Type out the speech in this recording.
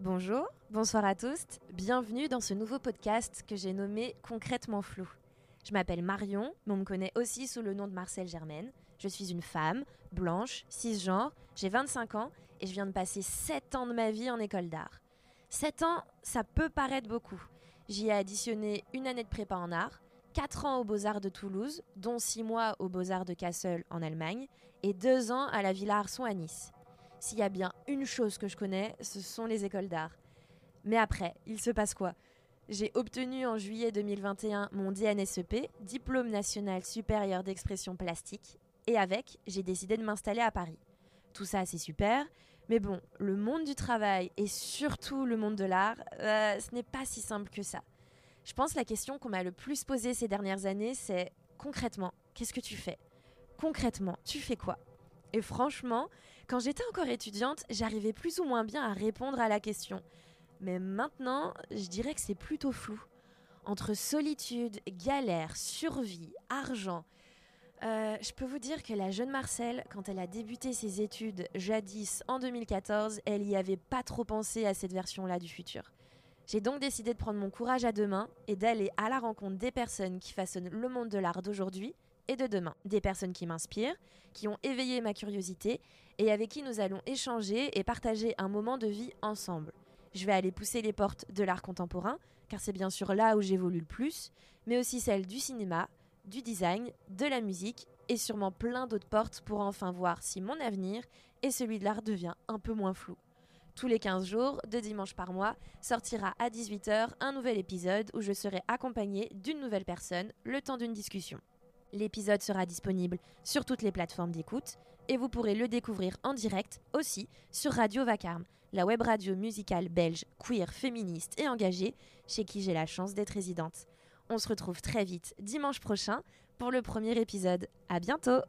Bonjour, bonsoir à tous, bienvenue dans ce nouveau podcast que j'ai nommé Concrètement Flou. Je m'appelle Marion, mais on me connaît aussi sous le nom de Marcel Germaine. Je suis une femme, blanche, cisgenre, j'ai 25 ans et je viens de passer 7 ans de ma vie en école d'art. 7 ans, ça peut paraître beaucoup. J'y ai additionné une année de prépa en art, 4 ans aux Beaux-Arts de Toulouse, dont 6 mois aux Beaux-Arts de Kassel en Allemagne, et 2 ans à la Villa Arson à Nice. S'il y a bien une chose que je connais, ce sont les écoles d'art. Mais après, il se passe quoi? J'ai obtenu en juillet 2021 mon DNSEP, Diplôme national supérieur d'expression plastique, et avec, j'ai décidé de m'installer à Paris. Tout ça, c'est super, mais bon, le monde du travail et surtout le monde de l'art, euh, ce n'est pas si simple que ça. Je pense la question qu'on m'a le plus posée ces dernières années, c'est concrètement, qu'est-ce que tu fais? Concrètement, tu fais quoi? Et franchement, quand j'étais encore étudiante, j'arrivais plus ou moins bien à répondre à la question. Mais maintenant, je dirais que c'est plutôt flou. Entre solitude, galère, survie, argent. Euh, je peux vous dire que la jeune Marcel, quand elle a débuté ses études jadis en 2014, elle y avait pas trop pensé à cette version-là du futur. J'ai donc décidé de prendre mon courage à deux mains et d'aller à la rencontre des personnes qui façonnent le monde de l'art d'aujourd'hui et de demain. Des personnes qui m'inspirent, qui ont éveillé ma curiosité et avec qui nous allons échanger et partager un moment de vie ensemble. Je vais aller pousser les portes de l'art contemporain, car c'est bien sûr là où j'évolue le plus, mais aussi celles du cinéma, du design, de la musique et sûrement plein d'autres portes pour enfin voir si mon avenir et celui de l'art devient un peu moins flou. Tous les 15 jours, deux dimanches par mois, sortira à 18h un nouvel épisode où je serai accompagnée d'une nouvelle personne le temps d'une discussion. L'épisode sera disponible sur toutes les plateformes d'écoute et vous pourrez le découvrir en direct aussi sur Radio Vacarme, la web radio musicale belge, queer, féministe et engagée, chez qui j'ai la chance d'être résidente. On se retrouve très vite dimanche prochain pour le premier épisode. À bientôt!